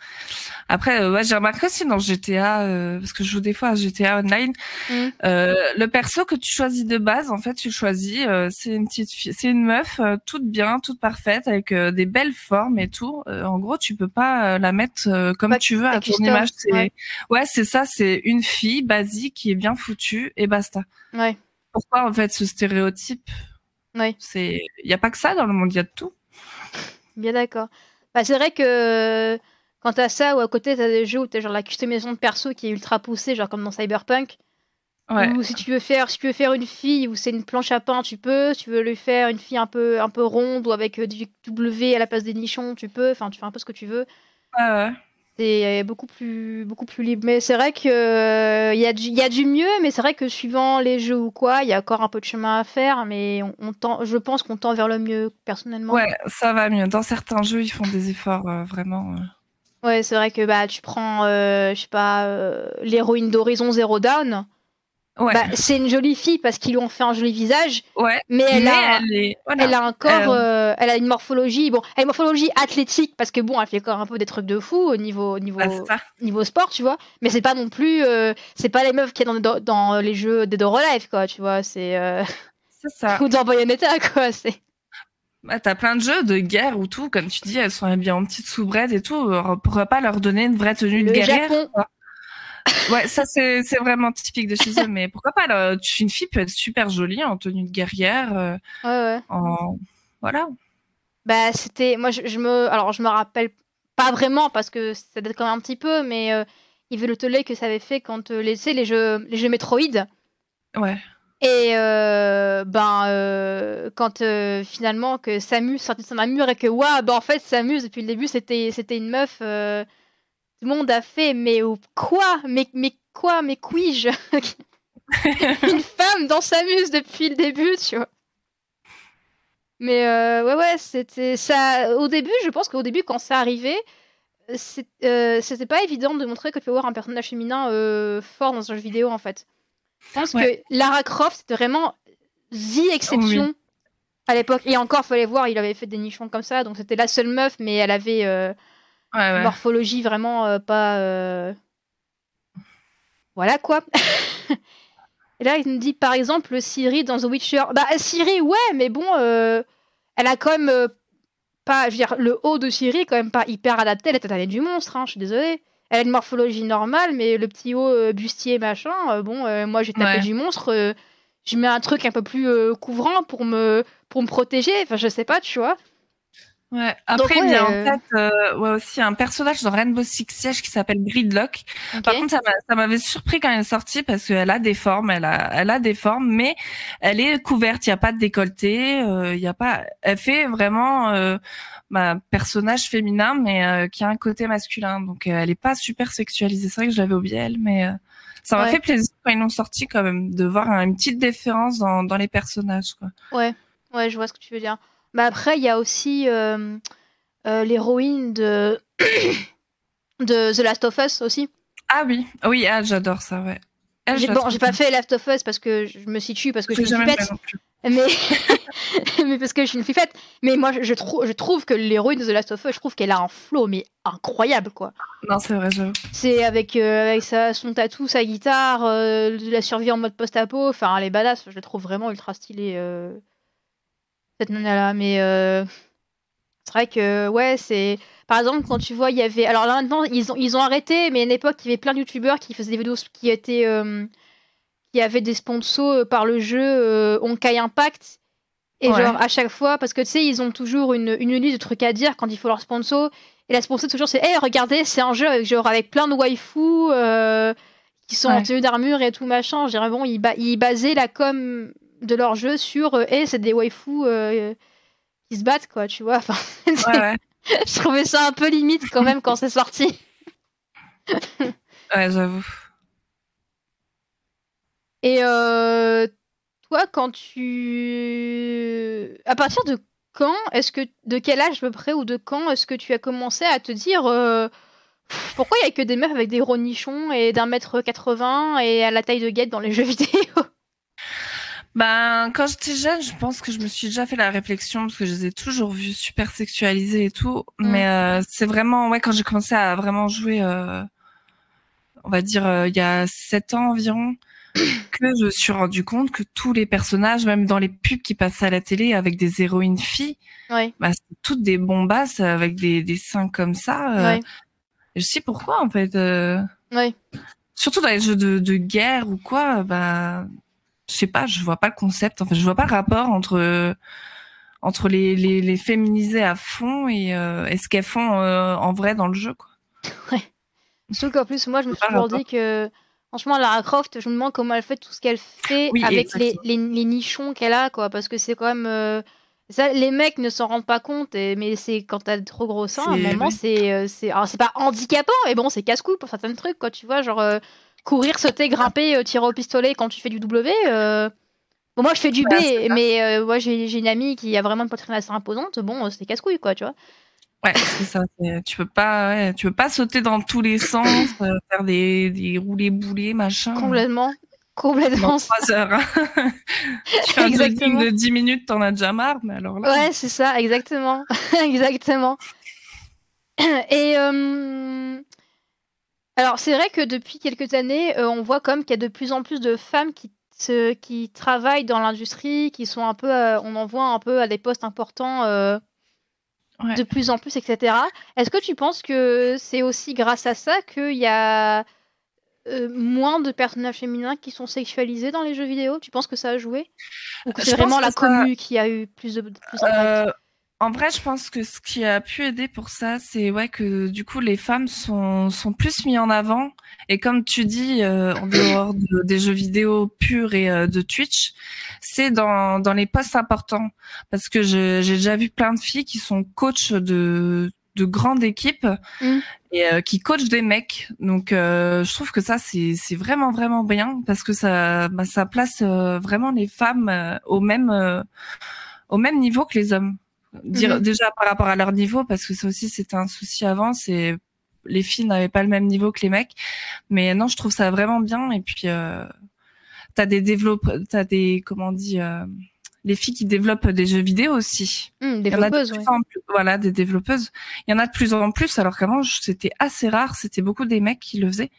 Après, euh, ouais, j'ai remarqué aussi dans GTA, euh, parce que je joue des fois à GTA Online, Mm. euh, le perso que tu choisis de base, en fait, tu choisis, euh, c'est une petite fille, c'est une meuf euh, toute bien, toute parfaite, avec des belles formes et tout. Euh, en gros, tu peux pas la mettre euh, comme Pas- tu veux à ton image. Ouais. ouais, c'est ça, c'est une fille basique qui est bien foutue et basta. Ouais, Pourquoi en fait ce stéréotype? C'est, il y a pas que ça dans le monde, il y a de tout. Bien d'accord. Bah, c'est vrai que quand t'as ça ou à côté t'as des jeux où t'as genre la customisation de perso qui est ultra poussée, genre comme dans Cyberpunk. Ouais. Ou si tu veux faire, si tu veux faire une fille où c'est une planche à pain, tu peux. Si tu veux lui faire une fille un peu, un peu ronde ou avec euh, du W à la place des nichons, tu peux. Enfin, tu fais un peu ce que tu veux. Ouais, ouais. C'est beaucoup plus, beaucoup plus libre. Mais c'est vrai que euh, il y, a du- il y a du mieux, mais c'est vrai que suivant les jeux ou quoi, il y a encore un peu de chemin à faire. Mais on, on tend, je pense qu'on tend vers le mieux personnellement. Ouais, ça va mieux. Dans certains jeux, ils font des efforts euh, vraiment. euh. Ouais, c'est vrai que bah tu prends, je sais pas, l'héroïne d'Horizon Zero Dawn. Ouais. Bah, c'est une jolie fille parce qu'ils lui ont fait un joli visage, ouais. mais elle Mais a, elle est- voilà. elle a un corps, Euh, euh, elle a une morphologie, bon, elle a une morphologie athlétique parce que bon, elle fait même un peu des trucs de fou au niveau, au niveau, bah, ça. niveau sport, tu vois. Mais c'est pas non plus, euh, c'est pas les meufs qu'il y a dans, dans les jeux Dead or Alive, quoi, tu vois. C'est C'est ça. ou dans Bayonetta, quoi. C'est Bah, t'as plein de jeux de guerre ou tout, comme tu dis, elles sont habillées en petites soubrettes et tout. Alors, Pourquoi pas leur donner une vraie tenue de guerrière Japon. quoi. Ouais, ça c'est c'est vraiment typique de chez eux, mais pourquoi pas là, Une fille peut être super jolie en tenue de guerrière, euh, Ouais, ouais. en voilà. Bah, c'était. Moi, je, je me. Alors, je me rappelle pas vraiment parce que ça date quand même un petit peu, mais euh, il y avait le tollé que ça avait fait quand euh, les, tu sais, les jeux, les jeux Metroid. Ouais. Et euh, ben, euh, quand euh, finalement que Samus sortit de son armure et que, waouh, ben en fait, Samus, depuis le début, c'était c'était une meuf. Euh, tout le monde a fait, mais oh, quoi Mais, mais quoi Mais puis-je Une femme dans Samus depuis le début, tu vois. Mais euh, ouais, ouais, c'était ça. Au début, je pense qu'au début, quand ça arrivait, euh, c'était pas évident de montrer que tu peux avoir un personnage féminin euh, fort dans un jeu vidéo, en fait. Je pense Ouais. que Lara Croft, c'était vraiment the exception à l'époque. Et encore, fallait voir, il avait fait des nichons comme ça, donc c'était la seule meuf, mais elle avait euh, Ouais, une ouais. morphologie vraiment euh, pas. euh, Voilà quoi. Et là, il nous dit par exemple Siri dans The Witcher. Bah, Siri, ouais, mais bon, euh, elle a quand même euh, pas. Je veux dire, le haut de Siri est quand même pas hyper adapté à la tête du monstre, hein, je suis désolée. Elle a une morphologie normale, mais le petit haut euh, bustier machin, euh, bon, euh, moi j'ai tapé Ouais. du monstre, euh, je mets un truc un peu plus euh, couvrant pour me, pour me protéger, enfin je sais pas, tu vois. Ouais. Après, Donc, il y a en euh, tête euh, ouais, aussi un personnage dans Rainbow Six Siege qui s'appelle Gridlock. Par contre, ça m'a- ça m'avait surpris quand elle est sortie parce qu'elle a des formes, elle a, elle a des formes, mais elle est couverte. Il y a pas de décolleté, euh, il y a pas. Elle fait vraiment bah, personnage féminin, mais qui a un côté masculin. Donc, elle est pas super sexualisée. C'est vrai que je l'avais oublié elle, mais ça m'a Ouais. fait plaisir quand ils l'ont sorti quand même de voir une petite différence dans, dans les personnages. Quoi. Ouais, ouais, je vois ce que tu veux dire. Bah après, il y a aussi euh, euh, l'héroïne de... de The Last of Us aussi. Ah oui, oui, ah, j'adore ça, ouais. Elle, J'ai bon, pas fait Last of Us parce que je me situe parce que je suis une mais... mais parce que je suis une flippette. Mais moi, je, je, trou- je trouve que l'héroïne de The Last of Us, je trouve qu'elle a un flow mais incroyable quoi. Non, c'est vrai, j'avoue. C'est avec, euh, avec sa, son tatou, sa guitare, euh, la survie en mode post-apo. Enfin, elle est badass. Je la trouve vraiment ultra stylée, euh, cette nana-là. Mais euh, c'est vrai que, ouais, c'est. Par exemple, quand tu vois, il y avait. Alors là, maintenant, ils ont, ils ont arrêté, mais à une époque, il y avait plein de youtubeurs qui faisaient des vidéos qui étaient. euh, qui avaient des sponsors euh, par le jeu euh, Honkai Impact. Et Ouais. genre, à chaque fois, parce que tu sais, ils ont toujours une, une liste de trucs à dire quand il faut leur sponsor. Et la sponsor, toujours, c'est Hey, regardez, c'est un jeu avec, genre, avec plein de waifus euh, qui sont en Ouais. tenue d'armure et tout machin. Je dirais, bon, ils, ba- ils basaient la com de leur jeu sur euh, Hey, c'est des waifus euh, qui se battent, quoi, tu vois. Enfin, Ouais, ouais. je trouvais ça un peu limite quand même quand c'est sorti. Ouais, j'avoue. Et euh, toi, quand tu. À partir de quand est-ce que. De quel âge à peu près ou de quand est-ce que tu as commencé à te dire. euh, Pourquoi il y a que des meufs avec des gros nichons et d'un mètre 80 et à la taille de guette dans les jeux vidéo? Ben, quand j'étais jeune, je pense que je me suis déjà fait la réflexion parce que je les ai toujours vues super sexualisées et tout. Mais euh, c'est vraiment, ouais, quand j'ai commencé à vraiment jouer, euh, on va dire, euh, il y a sept ans environ, que je me suis rendu compte que tous les personnages, même dans les pubs qui passaient à la télé avec des héroïnes filles, bah, c'est toutes des bombasses avec des, des seins comme ça. euh, ouais, et je sais pourquoi, en fait. euh, ouais. surtout dans les jeux de, de guerre ou quoi, bah, je sais pas, je vois pas le concept. Enfin, je vois pas le rapport entre entre les les, les à fond et, euh, et ce qu'elles font euh, en vrai dans le jeu, quoi. Surtout qu'en plus, moi, je me suis toujours dit que. Franchement, Lara Croft, je me demande comment elle fait tout ce qu'elle fait Oui, avec les, les, les nichons qu'elle a, quoi. Parce que c'est quand même. euh, Ça, les mecs ne s'en rendent pas compte, et- mais c'est quand t'as trop gros seins, à un moment, oui. c'est. euh, c'est alors, c'est pas handicapant, mais bon, c'est casse-cou pour certains trucs, quoi. Tu vois, genre euh, courir, sauter, grimper, euh, tirer au pistolet quand tu fais du W. euh, Bon, moi, je fais du B, Ouais, mais euh, moi, j'ai une amie qui a vraiment une poitrine assez imposante. Bon, euh, c'est casse-couille, quoi, tu vois. Ouais, c'est ça. Tu peux pas, tu peux pas sauter dans tous les sens, faire des, des roulés boulés, machin. Complètement. Complètement. Dans 3 heures. Hein. tu fais un Exactement. de 10 minutes, t'en as déjà marre, mais alors là. Ouais, c'est ça, exactement. exactement. Et euh, alors, c'est vrai que depuis quelques années, euh, on voit comme qu'il y a de plus en plus de femmes qui, qui travaillent dans l'industrie, qui sont un peu, euh, on en voit un peu à des postes importants de plus en plus, etc. Est-ce que tu penses que c'est aussi grâce à ça qu'il y a moins de personnages féminins qui sont sexualisés dans les jeux vidéo? Tu penses que ça a joué? Ou que c'est vraiment la commu qui a eu plus de, plus en vrai, je pense que ce qui a pu aider pour ça, c'est ouais que du coup les femmes sont sont plus mises en avant et comme tu dis euh, en dehors des jeux vidéo purs et euh, de Twitch, c'est dans dans les postes importants parce que j'ai déjà vu plein de filles qui sont coachs de de grandes équipes mm. et euh, qui coachent des mecs. Donc je trouve que ça c'est c'est vraiment vraiment bien parce que ça bah, ça place vraiment les femmes au même au même niveau que les hommes. Dire, mhm. Déjà par rapport à leur niveau, parce que ça aussi c'était un souci avant, c'est les filles n'avaient pas le même niveau que les mecs. Mais non, je trouve ça vraiment bien. Et puis euh, t'as des développeurs, t'as des comment on dit, euh, les filles qui développent des jeux vidéo aussi. Mmh, développeuses, voilà, des développeuses. Il y en a de plus en plus, alors qu'avant c'était assez rare. C'était beaucoup des mecs qui le faisaient.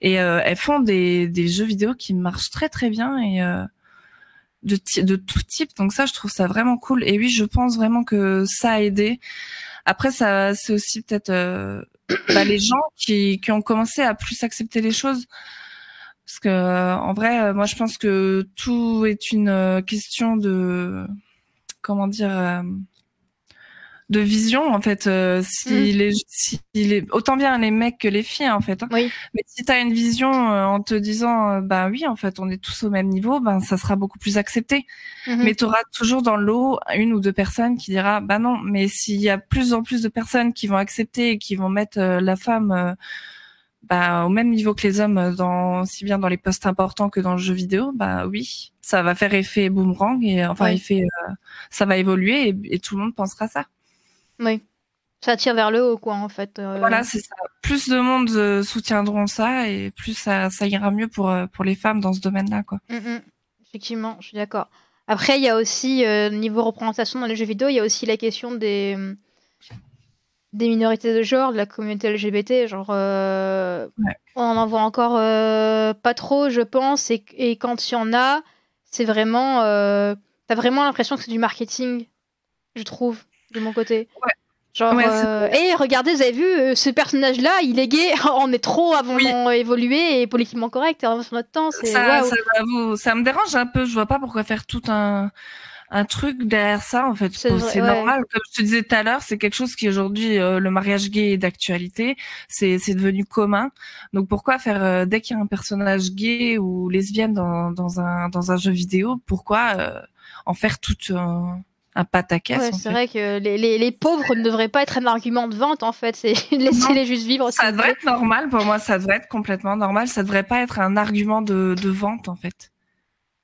Et euh, elles font des, des jeux vidéo qui marchent très très bien et euh, de, tout type. Donc ça, je trouve ça vraiment cool. Et oui, je pense vraiment que ça a aidé. Après, ça, c'est aussi peut-être euh, bah, les gens qui, ont commencé à plus accepter les choses. Parce que en vrai, euh, moi, je pense que tout est une euh, question de comment dire de vision en fait euh, si, mm. les, si les autant bien les mecs que les filles en fait hein. oui. mais si tu as une vision euh, en te disant euh, bah oui en fait on est tous au même niveau ben ça sera beaucoup plus accepté mm-hmm. mais tu auras toujours dans l'eau une ou deux personnes qui dira bah non mais s'il y a plus en plus de personnes qui vont accepter et qui vont mettre la femme bah, au même niveau que les hommes dans si bien dans les postes importants que dans le jeu vidéo bah oui ça va faire effet boomerang et enfin effet ça va évoluer et, et tout le monde pensera ça oui. Ça tire vers le haut, quoi, en fait. Euh. Voilà, c'est ça. Plus de monde euh, soutiendront ça et plus ça, ça, ira mieux pour, euh, pour les femmes dans ce domaine-là, quoi. Mm, mm. Effectivement, je suis d'accord. Après, il y a aussi, niveau représentation dans les jeux vidéo, il y a aussi la question des, des minorités de genre, de la communauté LGBT. Genre, on en voit encore pas trop, je pense. Et, et quand il y en a, c'est vraiment. T'as vraiment l'impression que c'est du marketing, je trouve de mon côté. Ouais. Genre, euh, et regardez, vous avez vu, euh, ce personnage-là, il est gay, on est trop avant évolué et politiquement correct sur notre temps. Ça, ça, ça, me dérange un peu, je vois pas pourquoi faire tout un, un truc derrière ça, en fait. C'est normal, comme je te disais tout à l'heure, c'est quelque chose qui aujourd'hui, euh, le mariage gay est d'actualité, c'est devenu commun. Donc pourquoi faire, dès qu'il y a un personnage gay ou lesbienne dans, dans, un, dans un jeu vidéo, pourquoi en faire tout un un pataquès. c'est vrai que les, les, les, pauvres ne devraient pas être un argument de vente en fait, c'est laisser les juste vivre. Ça devrait être normal pour moi, ça devrait être complètement normal, ça devrait pas être un argument de, de vente en fait.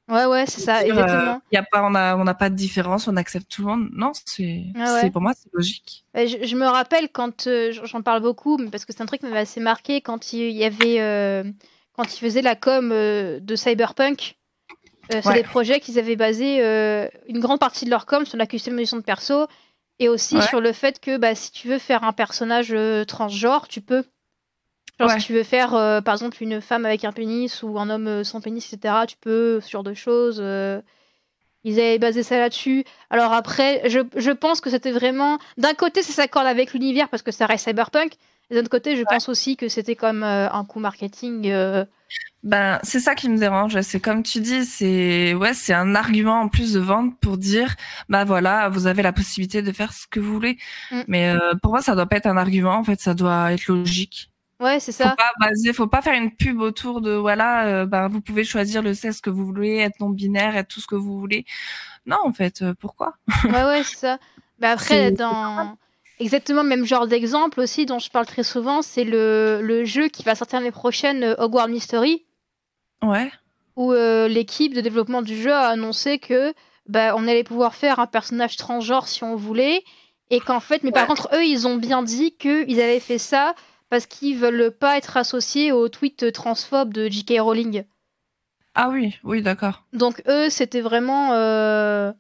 Ouais ouais, c'est ça, exactement. Euh, y a pas, on a on n'a pas de différence, on accepte tout le monde. Non, c'est pour moi c'est logique. Je, je, me rappelle quand euh, j'en parle beaucoup, parce que c'est un truc qui m'avait assez marqué quand il y avait euh, quand il faisait la com de Cyberpunk. Euh, c'est des projets qu'ils avaient basé euh, une grande partie de leur com sur la customisation de perso et aussi sur le fait que bah, si tu veux faire un personnage euh, transgenre, tu peux. Genre, si tu veux faire, par exemple, une femme avec un pénis ou un homme sans pénis, etc., tu peux, ce genre de choses. Ils avaient basé ça là-dessus. Alors après, je, je pense que c'était vraiment... D'un côté, ça s'accorde avec l'univers parce que ça reste cyberpunk. Et d'un autre côté, je pense aussi que c'était comme un coup marketing ben, c'est ça qui me dérange. C'est comme tu dis, c'est ouais, c'est un argument en plus de vente pour dire, bah voilà, vous avez la possibilité de faire ce que vous voulez. Mm. Mais euh, pour moi, ça doit pas être un argument. En fait, ça doit être logique. Ouais, c'est ça. Faut pas baser, faut pas faire une pub autour de voilà, euh, ben, vous pouvez choisir le sexe que vous voulez, être non binaire, être tout ce que vous voulez. Non, en fait, euh, pourquoi? Ouais, ouais, c'est ça. Mais après, dans Exactement, même genre d'exemple aussi dont je parle très souvent, c'est le, le jeu qui va sortir l'année prochaine, Hogwarts Mystery. Ouais. Où euh, l'équipe de développement du jeu a annoncé que bah, on allait pouvoir faire un personnage transgenre si on voulait Et qu'en fait, mais par contre, eux, ils ont bien dit qu'ils avaient fait ça parce qu'ils veulent pas être associés au tweet transphobe de J.K. Rowling. Ah oui, oui, d'accord. Donc eux, c'était vraiment, euh,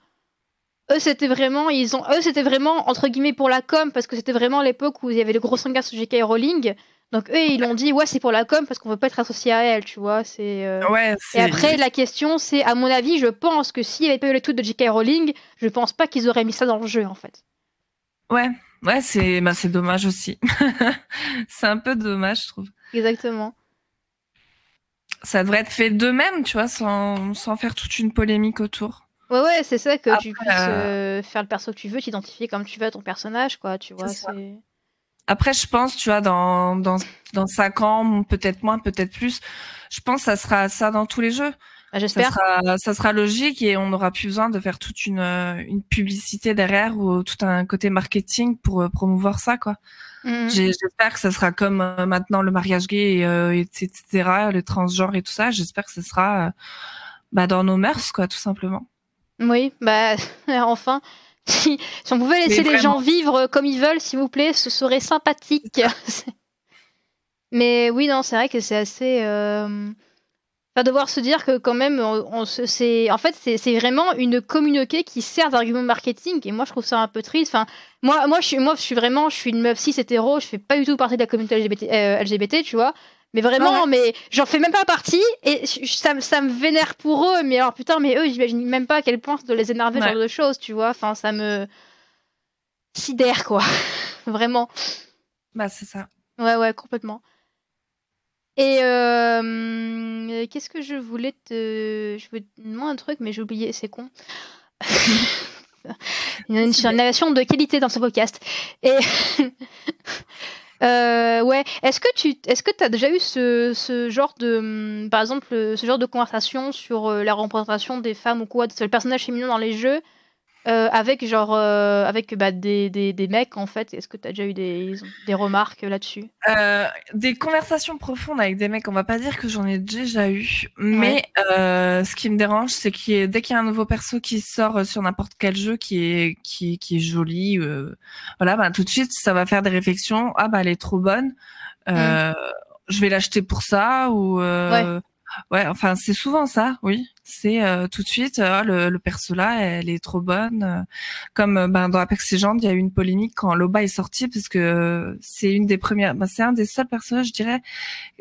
eux, c'était vraiment, ils ont, eux, c'était vraiment entre guillemets pour la com parce que c'était vraiment l'époque où il y avait le gros sangas sur J.K. Rowling. Donc eux, ils l'ont dit, ouais, c'est pour la com parce qu'on veut pas être associé à elle, tu vois. C'est. euh, Ouais, Et après, la question, c'est, à mon avis, je pense que s'il n'y avait pas eu le tweet de J.K. Rowling, je pense pas qu'ils auraient mis ça dans le jeu, en fait. Ouais, ouais, c'est bah, c'est dommage aussi. c'est un peu dommage, je trouve. Exactement. Ça devrait être fait d'eux-mêmes, tu vois, sans, sans faire toute une polémique autour. Ouais, ouais, c'est ça que tu puisses euh, faire le perso que tu veux, t'identifier comme tu veux à ton personnage, quoi, tu vois. C'est ça. Après, je pense, tu vois, dans, dans, dans 5 ans, peut-être moins, peut-être plus, je pense que ça sera ça dans tous les jeux. Bah, Ça J'espère. sera, ça sera logique et on n'aura plus besoin de faire toute une, euh, une publicité derrière ou tout un côté marketing pour euh, promouvoir ça, quoi. J'ai- J'espère que ça sera comme euh, maintenant le mariage gay, et, euh, etc., le transgenre et tout ça. J'espère que ce sera euh, bah, dans nos mœurs, quoi, tout simplement. Oui, bah, enfin. Si, si on pouvait laisser les gens vivre comme ils veulent, s'il vous plaît, ce serait sympathique. Mais oui, non, c'est vrai que c'est assez. Euh... Enfin, devoir se dire que quand même, on, on se, c'est, en fait, c'est, c'est vraiment une communauté qui sert d'argument marketing. Et moi, je trouve ça un peu triste. Enfin, moi, moi, je suis, moi, je suis vraiment, je suis une meuf cis hétéro. Je fais pas du tout partie de la communauté LGBT, euh, LGBT tu vois. Mais vraiment, mais j'en fais même pas partie. Et ça, me- ça me vénère pour eux. Mais alors, putain, mais eux, j'imagine même pas à quel point ça doit les énerver, ce Ouais. genre de choses, tu vois. Enfin, ça me sidère, quoi. vraiment. Bah, c'est ça. Ouais, ouais, complètement. Et euh, qu'est-ce que je voulais te. Je voulais te demander un truc, mais j'ai oublié, c'est con. Il y a une surnavigation de qualité dans ce podcast. Et. euh, ouais, est-ce que tu est-ce que as déjà eu ce, ce genre de. Par exemple, ce genre de conversation sur euh, la représentation des femmes ou quoi, de le personnage féminin dans les jeux euh, avec genre euh, avec bah, des, des, des mecs en fait. Est-ce que tu as déjà eu des, des remarques là-dessus? Euh, des conversations profondes avec des mecs, on va pas dire que j'en ai déjà eu, mais euh, ce qui me dérange, c'est ait- dès qu'il y a un nouveau perso qui sort sur n'importe quel jeu qui est qui, qui est joli, euh, voilà, bah, tout de suite ça va faire des réflexions. Ah bah elle est trop bonne, euh, je vais l'acheter pour ça ou euh, ouais. enfin c'est souvent ça, oui. C'est euh, tout de suite euh, le, le perso là, elle est trop bonne. euh, comme euh, ben, dans Apex Legends, il y a eu une polémique quand Loba est sorti parce que euh, c'est une des premières, ben, c'est un des seuls personnages, je dirais,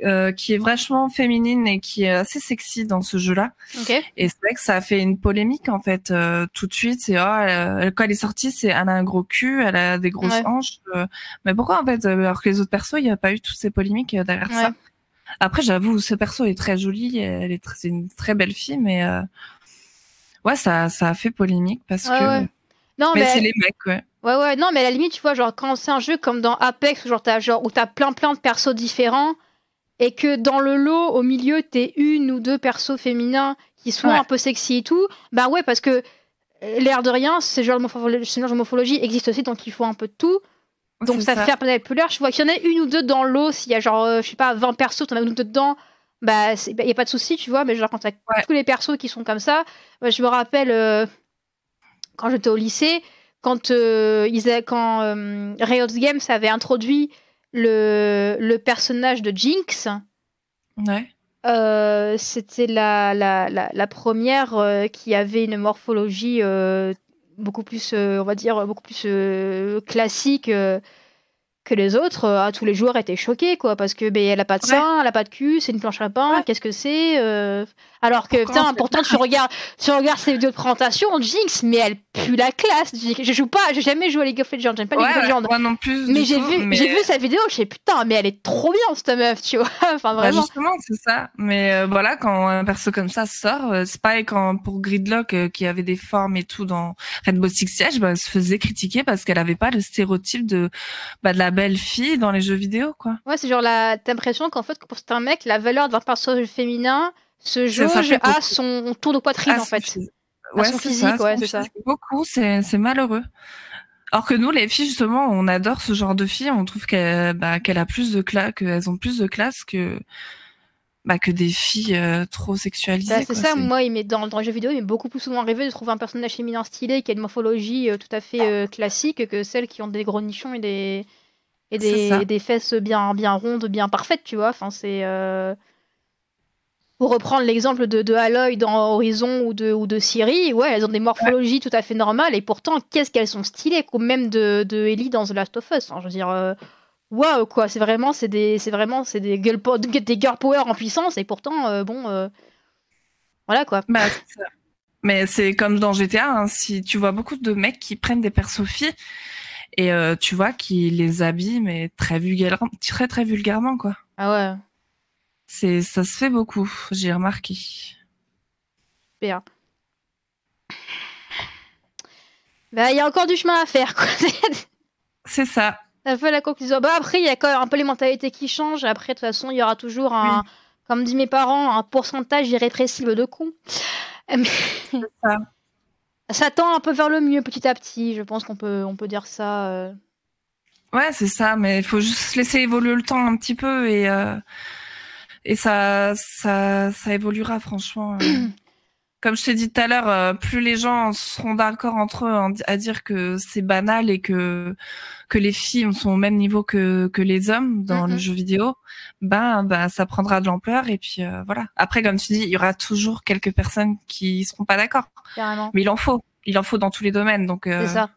euh, qui est vachement féminine et qui est assez sexy dans ce jeu-là. ok Et c'est vrai que ça a fait une polémique en fait euh, tout de suite. C'est oh, elle- quand elle est sortie, c'est elle a un gros cul, elle a des grosses Ouais. hanches. euh, mais pourquoi en fait alors que les autres persos, il n'y a pas eu toutes ces polémiques derrière Ouais. ça? Après, j'avoue, ce perso est très joli, elle est c'est une très belle fille, mais euh, ouais, ça, ça a fait polémique parce Ouais, que. ouais. non Mais, mais, c'est les mecs, ouais. ouais ouais non mais à la limite tu vois genre quand c'est un jeu comme dans Apex où genre t'as genre où t'as plein plein de persos différents et que dans le lot au milieu t'es une ou deux persos féminins qui sont Ouais. un peu sexy et tout bah ouais parce que euh, l'air de rien ce genre de morphologie, ce genre de morphologie existe aussi donc il faut un peu de tout Donc C'est ça, fait un peu populaire. Je vois qu'il y en a une ou deux dans l'eau. S'il y a genre, euh, je sais pas, 20 persos, t'en as une ou deux dedans, bah il n'y a pas de souci, tu vois. Mais genre quand t'as Ouais. tous les persos qui sont comme ça, bah, je me rappelle euh, quand j'étais au lycée, quand, euh, ils a- quand euh, Riot Games avait introduit le, le personnage de Jinx. Ouais. Euh, c'était la, la, la, la première euh, qui avait une morphologie euh, beaucoup plus, euh, on va dire, beaucoup plus euh, classique euh, que les autres. Euh, tous les joueurs étaient choqués, quoi, parce que ben, elle a pas de Ouais. sein, elle a pas de cul, c'est une planche à pain, Ouais. qu'est-ce que c'est euh, Alors que, putain, pourtant, tu regardes, tu regardes ces vidéos de présentation, Jinx, mais elle pue la classe. Je joue pas, j'ai jamais joué à League of Legends, j'aime pas Ouais, League of Legends. moi non plus. Mais j'ai vu, mais- j'ai vu sa vidéo, je sais putain, mais elle est trop bien cette meuf, tu vois. enfin Bah, vraiment. justement, c'est ça. Mais euh, voilà, quand un perso comme ça sort, euh, c'est pareil quand pour Gridlock euh, qui avait des formes et tout dans Rainbow Six Siege, bah, elle se faisait critiquer parce qu'elle avait pas le stéréotype de bah, de la belle fille dans les jeux vidéo, quoi. Ouais, c'est genre la... t'as l'impression qu'en fait, pour certains mecs, la valeur d'un personnage féminin se jauge à son tour de poitrine, Ah, en fait. À son physique, ça. ouais, c'est ça. Beaucoup, c'est malheureux. Alors que nous, les filles, justement, on adore ce genre de filles. On trouve qu'elle bah, a plus de classe, qu'elles ont plus de classe que bah, que des filles euh, trop sexualisées. Bah, c'est ça, moi, il dans, dans les jeux vidéo, il m'est beaucoup plus souvent arrivé de trouver un personnage féminin stylé qui a une morphologie euh, tout à fait euh, classique que celles qui ont des gros nichons et des, et des, des fesses bien, bien rondes, bien parfaites, tu vois. Enfin, c'est. Pour reprendre l'exemple de, de Aloy dans Horizon ou de, ou de Siri, ouais, elles ont des morphologies tout à fait normales et pourtant, qu'est-ce qu'elles sont stylées, comme même de, de Ellie dans The Last of Us. je veux dire waouh quoi c'est vraiment c'est des c'est vraiment c'est des girl, des girl power en puissance et pourtant euh, bon euh, voilà quoi. Bah, mais c'est comme dans GTA hein, si tu vois beaucoup de mecs qui prennent des persos filles et euh, tu vois qui les habillent mais très vulgairement très très vulgairement quoi. Ah ouais c'est ça se fait beaucoup j'ai remarqué bien bah il y a encore du chemin à faire quoi c'est ça ça fait la conclusion. Bah après, il y a quand même un peu les mentalités qui changent. Après, de toute façon, il y aura toujours un, comme disent mes parents, un pourcentage irrépressible de cons. ça. ça. tend un peu vers le mieux petit à petit. Je pense qu'on peut, on peut dire ça. Euh. Ouais, c'est ça. Mais il faut juste laisser évoluer le temps un petit peu et euh, et ça, ça, ça évoluera franchement. Euh. comme je t'ai dit tout à l'heure, euh, plus les gens seront d'accord entre eux à dire que c'est banal et que que les filles sont au même niveau que que les hommes dans le jeu vidéo, ben ben ça prendra de l'ampleur et puis euh, voilà. Après, comme tu dis, il y aura toujours quelques personnes qui seront pas d'accord. Mais il en faut, il en faut dans tous les domaines. Donc euh, c'est ça.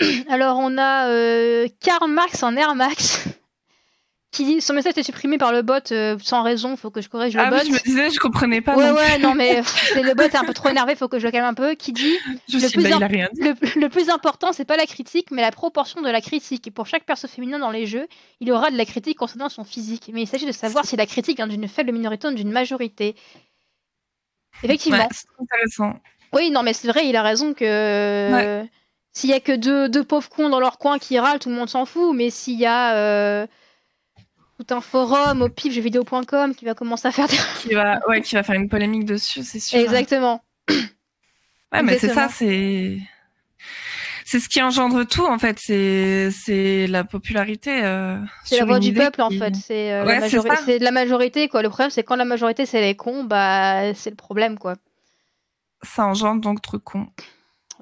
Alors on a Karl Marx en Air Max qui dit son message est supprimé par le bot euh, sans raison, faut que je corrige le ah, bot. je me disais, je comprenais pas. Ouais, ouais, non, mais c'est le bot est un peu trop énervé, faut que je le calme un peu. Qui dit le, plus bah, rien le, plus important, c'est pas la critique, mais la proportion de la critique. Et pour chaque perso féminin dans les jeux, il aura de la critique concernant son physique. Mais il s'agit de savoir si la critique vient d'une faible minorité ou d'une majorité. Effectivement. c'est intéressant. Oui, non, mais c'est vrai, il a raison que. S'il y a que deux, deux, pauvres cons dans leur coin qui râlent, tout le monde s'en fout. Mais s'il y a euh, tout un forum au pif jeuxvideo.com qui va commencer à faire des... qui va ouais qui va faire une polémique dessus c'est sûr. Exactement. Ouais mais c'est ça c'est c'est ce qui engendre tout en fait. C'est c'est la popularité euh, c'est la voix du peuple en fait. C'est euh, la majorité c'est de la majorité quoi. Le problème c'est quand la majorité c'est les cons bah c'est le problème quoi. Ça engendre donc trop cons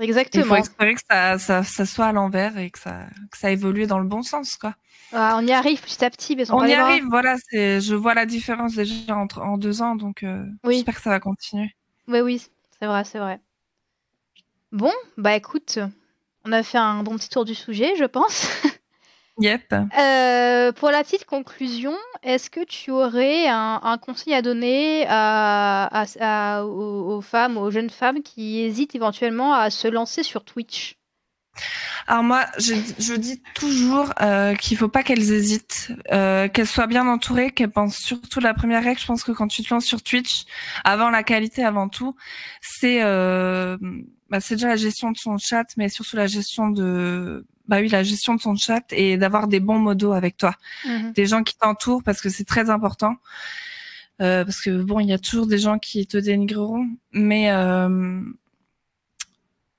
exactement il faut espérer que ça, ça, ça soit à l'envers et que ça que ça évolue dans le bon sens quoi ah, on y arrive petit à petit, mais on y arrive. Voilà, c'est, je vois la différence déjà entre en deux ans, donc euh, j'espère que ça va continuer. Oui, oui, c'est vrai, c'est vrai. Bon, bah écoute, on a fait un bon petit tour du sujet, je pense. Yep. Euh, pour la petite conclusion, est-ce que tu aurais un, conseil à donner à, aux, femmes, aux jeunes femmes qui hésitent éventuellement à se lancer sur Twitch? Alors moi, je, je dis toujours euh, qu'il faut pas qu'elles hésitent, euh, qu'elles soient bien entourées, qu'elles pensent surtout la première règle. Je pense que quand tu te lances sur Twitch, avant la qualité, avant tout, c'est euh, bah, c'est déjà la gestion de son chat, mais surtout la gestion de bah oui la gestion de son chat et d'avoir des bons modos avec toi, mhm. des gens qui t'entourent parce que c'est très important. Euh, parce que bon, il y a toujours des gens qui te dénigreront, mais euh,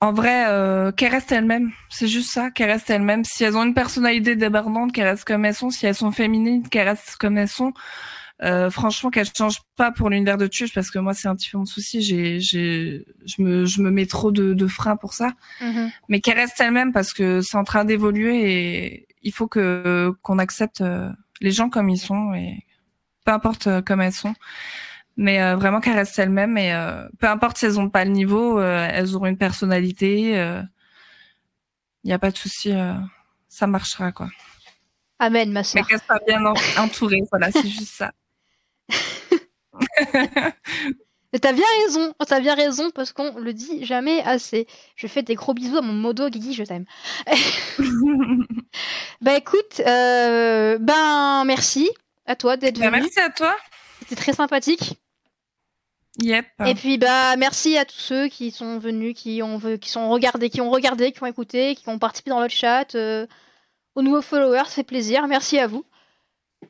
en vrai, euh, qu'elles restent elles-mêmes. C'est juste ça, qu'elles restent elles-mêmes. Si elles ont une personnalité débordante, qu'elles restent comme elles sont. Si elles sont féminines, qu'elles restent comme elles sont. Euh, franchement, qu'elles changent pas pour l'univers de Twitch, parce que moi, c'est un petit peu mon souci. J'ai, j'ai, je me, je me mets trop de, de freins pour ça. Mm-hmm. Mais qu'elles restent elles-mêmes parce que c'est en train d'évoluer et il faut que qu'on accepte euh, les gens comme ils sont et peu importe euh, comme elles sont mais euh, vraiment qu'elles restent elles-mêmes et euh, peu importe si elles n'ont pas le niveau, elles auront une personnalité. Il n'y a pas de souci, ça marchera quoi. Amen, ma soeur. Mais qu'elles soient bien entourées, voilà, c'est juste ça. T'as bien raison, t'as bien raison parce qu'on le dit jamais assez. Je fais des gros bisous à mon modo Guigui, je t'aime. bah écoute, ben merci à toi d'être bah, venu. Merci à toi. C'était très sympathique. Yep. Et puis bah merci à tous ceux qui sont venus, qui ont qui sont regardés, qui ont regardé, qui ont écouté, qui ont participé dans le chat, euh, aux nouveaux followers, c'est plaisir. Merci à vous.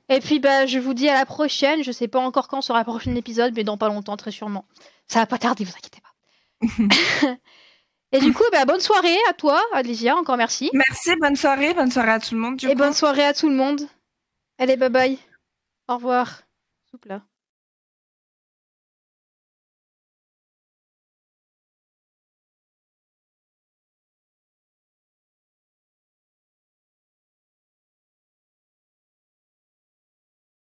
Et puis bah je vous dis à la prochaine. Je sais pas encore quand sera le prochain épisode, mais dans pas longtemps très sûrement. Ça va pas tarder, vous inquiétez pas. Et du coup, bah, bonne soirée à toi, Alicia, encore merci. Merci, bonne soirée, bonne soirée à tout le monde. Et bonne soirée à tout le monde. Allez, bye bye. Au revoir. Souple.